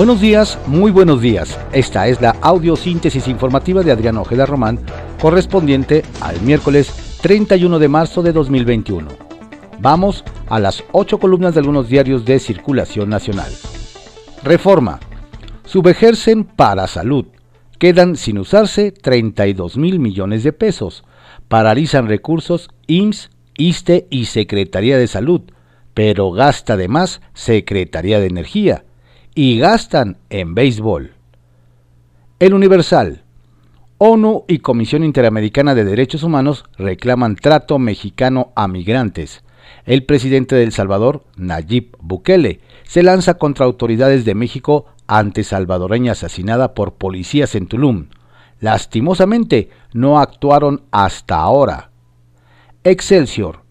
Buenos días, muy buenos días. Esta es la audiosíntesis informativa de Adrián Ojeda Román, correspondiente al miércoles 31 de marzo de 2021. Vamos a las ocho columnas de algunos diarios de circulación nacional. Reforma. Subejercen para salud. Quedan sin usarse 32 mil millones de pesos. Paralizan recursos IMSS, ISTE y Secretaría de Salud, pero gasta además Secretaría de Energía y gastan en béisbol. El Universal. ONU y Comisión Interamericana de Derechos Humanos reclaman trato mexicano a migrantes. El presidente de El Salvador, Nayib Bukele, se lanza contra autoridades de México ante salvadoreña asesinada por policías en Tulum. Lastimosamente, no actuaron hasta ahora. Excelsior.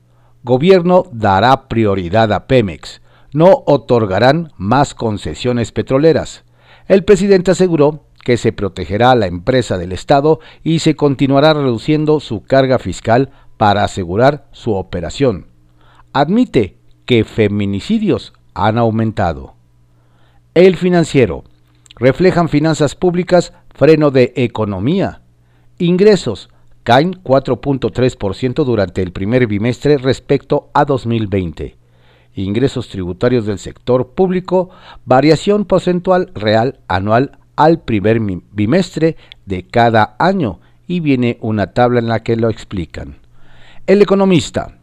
Gobierno dará prioridad a Pemex no otorgarán más concesiones petroleras. El presidente aseguró que se protegerá a la empresa del Estado y se continuará reduciendo su carga fiscal para asegurar su operación. Admite que feminicidios han aumentado. El financiero. Reflejan finanzas públicas, freno de economía. Ingresos caen 4.3% durante el primer bimestre respecto a 2020 ingresos tributarios del sector público, variación porcentual real anual al primer bimestre de cada año y viene una tabla en la que lo explican. El economista,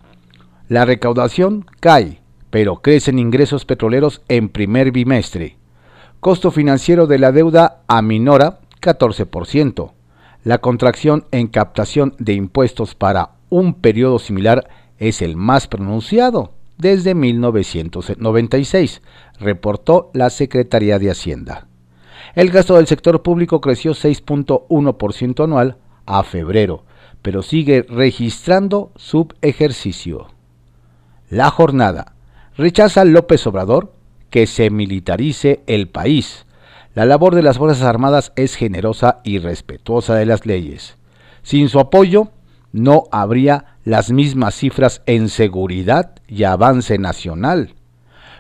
la recaudación cae, pero crecen ingresos petroleros en primer bimestre. Costo financiero de la deuda aminora 14%. La contracción en captación de impuestos para un periodo similar es el más pronunciado, desde 1996, reportó la Secretaría de Hacienda. El gasto del sector público creció 6.1% anual a febrero, pero sigue registrando subejercicio. La jornada. Rechaza López Obrador que se militarice el país. La labor de las Fuerzas Armadas es generosa y respetuosa de las leyes. Sin su apoyo, no habría las mismas cifras en seguridad y avance nacional.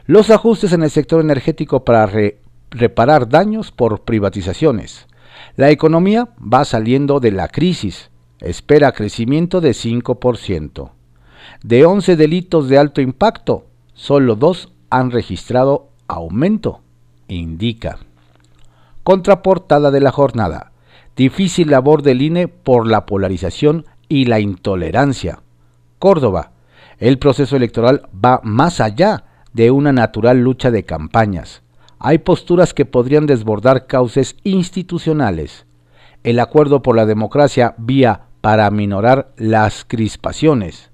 Los ajustes en el sector energético para reparar daños por privatizaciones. La economía va saliendo de la crisis. Espera crecimiento de 5%. De 11 delitos de alto impacto, solo dos han registrado aumento, indica. Contraportada de la jornada. Difícil labor del INE por la polarización y la intolerancia. Córdoba. El proceso electoral va más allá de una natural lucha de campañas. Hay posturas que podrían desbordar cauces institucionales. El acuerdo por la democracia vía para minorar las crispaciones.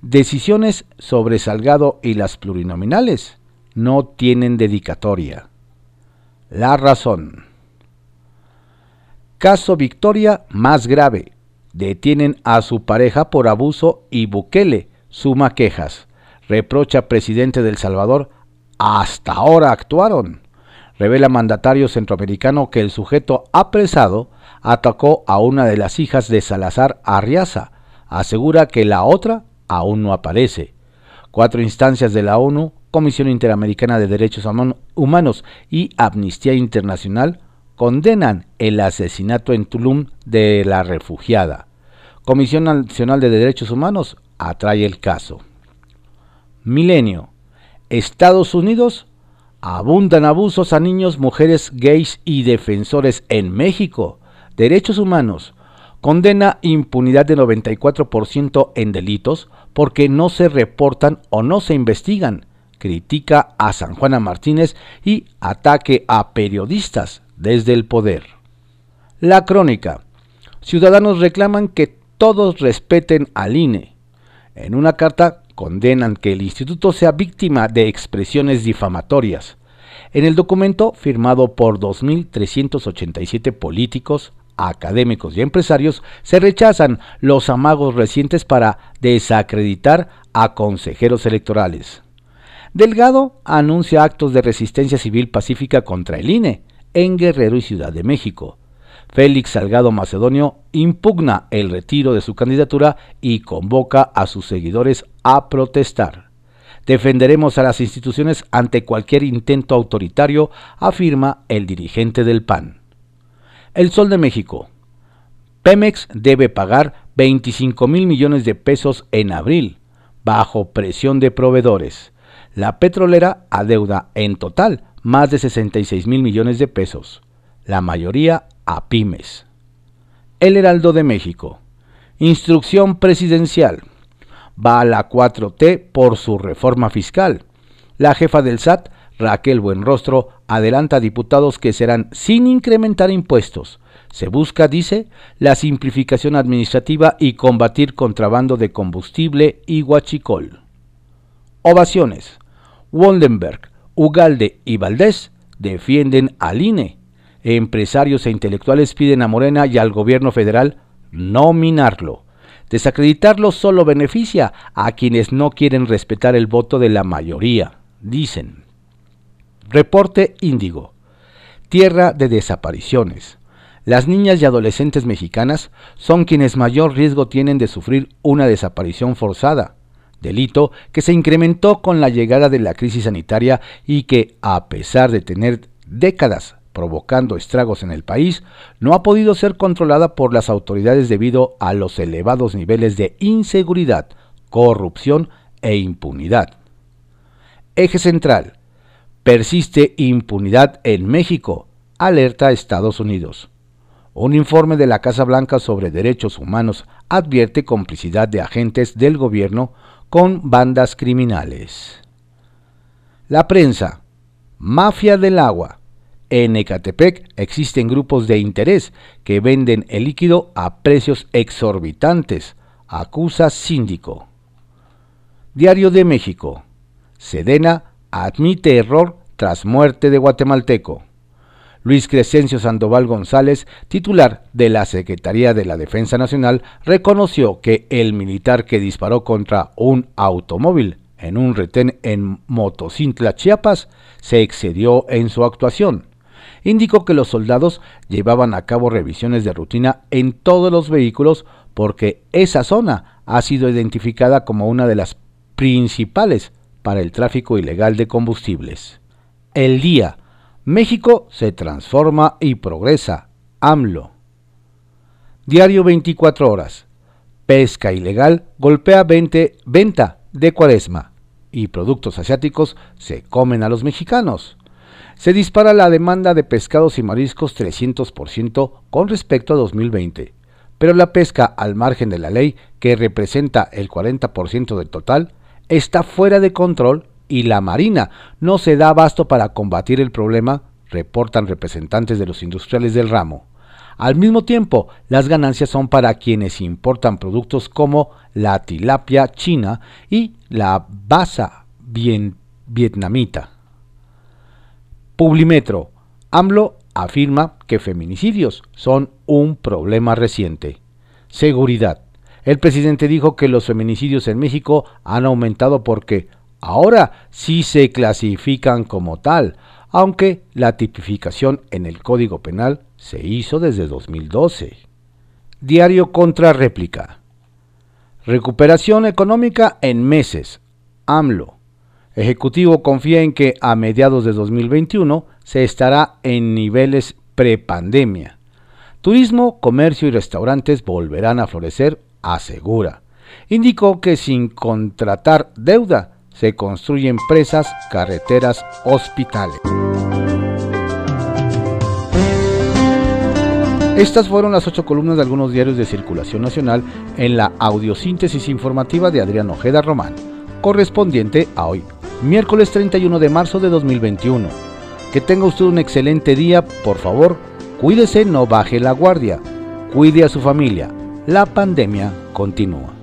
Decisiones sobre Salgado y las plurinominales no tienen dedicatoria. La razón. Caso Victoria más grave. Detienen a su pareja por abuso y Bukele suma quejas. Reprocha presidente del Salvador, hasta ahora actuaron. Revela mandatario centroamericano que el sujeto apresado atacó a una de las hijas de Salazar Arriaza. Asegura que la otra aún no aparece. Cuatro instancias de la ONU, Comisión Interamericana de Derechos Humanos y Amnistía Internacional condenan el asesinato en Tulum de la refugiada. Comisión Nacional de Derechos Humanos atrae el caso. Milenio. Estados Unidos abundan abusos a niños, mujeres, gays y defensores en México. Derechos humanos. Condena impunidad de 94% en delitos porque no se reportan o no se investigan. Critica a San Juana Martínez y ataque a periodistas desde el poder. La crónica. Ciudadanos reclaman que todos respeten al INE. En una carta condenan que el instituto sea víctima de expresiones difamatorias. En el documento, firmado por 2.387 políticos, académicos y empresarios, se rechazan los amagos recientes para desacreditar a consejeros electorales. Delgado anuncia actos de resistencia civil pacífica contra el INE, en Guerrero y Ciudad de México. Félix Salgado Macedonio impugna el retiro de su candidatura y convoca a sus seguidores a protestar. Defenderemos a las instituciones ante cualquier intento autoritario, afirma el dirigente del PAN. El Sol de México. Pemex debe pagar 25 mil millones de pesos en abril, bajo presión de proveedores. La petrolera adeuda en total más de 66 mil millones de pesos, la mayoría a pymes. El Heraldo de México. Instrucción presidencial va a la 4T por su reforma fiscal. La jefa del SAT, Raquel Buenrostro, adelanta a diputados que serán sin incrementar impuestos. Se busca, dice, la simplificación administrativa y combatir contrabando de combustible y guachicol. Ovaciones. Woldenberg, Ugalde y Valdés defienden al INE. Empresarios e intelectuales piden a Morena y al gobierno federal nominarlo. Desacreditarlo solo beneficia a quienes no quieren respetar el voto de la mayoría, dicen. Reporte Índigo. Tierra de desapariciones. Las niñas y adolescentes mexicanas son quienes mayor riesgo tienen de sufrir una desaparición forzada, delito que se incrementó con la llegada de la crisis sanitaria y que, a pesar de tener décadas provocando estragos en el país, no ha podido ser controlada por las autoridades debido a los elevados niveles de inseguridad, corrupción e impunidad. Eje central. Persiste impunidad en México, alerta a Estados Unidos. Un informe de la Casa Blanca sobre derechos humanos advierte complicidad de agentes del gobierno con bandas criminales. La prensa. Mafia del agua. En Ecatepec existen grupos de interés que venden el líquido a precios exorbitantes, acusa síndico. Diario de México. Sedena admite error tras muerte de guatemalteco. Luis Crescencio Sandoval González, titular de la Secretaría de la Defensa Nacional, reconoció que el militar que disparó contra un automóvil en un retén en Motocintla, Chiapas, se excedió en su actuación indicó que los soldados llevaban a cabo revisiones de rutina en todos los vehículos porque esa zona ha sido identificada como una de las principales para el tráfico ilegal de combustibles. El día, México se transforma y progresa. AMLO. Diario 24 horas. Pesca ilegal golpea 20, venta de cuaresma y productos asiáticos se comen a los mexicanos se dispara la demanda de pescados y mariscos 300% con respecto a 2020, pero la pesca al margen de la ley, que representa el 40% del total, está fuera de control y la Marina no se da abasto para combatir el problema, reportan representantes de los industriales del ramo. Al mismo tiempo, las ganancias son para quienes importan productos como la tilapia china y la basa vietnamita. Publimetro. AMLO afirma que feminicidios son un problema reciente. Seguridad. El presidente dijo que los feminicidios en México han aumentado porque ahora sí se clasifican como tal, aunque la tipificación en el Código Penal se hizo desde 2012. Diario contra réplica. Recuperación económica en meses. AMLO. Ejecutivo confía en que a mediados de 2021 se estará en niveles prepandemia. Turismo, comercio y restaurantes volverán a florecer, asegura. Indicó que sin contratar deuda se construyen presas, carreteras, hospitales. Estas fueron las ocho columnas de algunos diarios de circulación nacional en la audiosíntesis informativa de Adrián Ojeda Román, correspondiente a hoy, miércoles 31 de marzo de 2021. Que tenga usted un excelente día, por favor, cuídese, no baje la guardia, cuide a su familia, la pandemia continúa.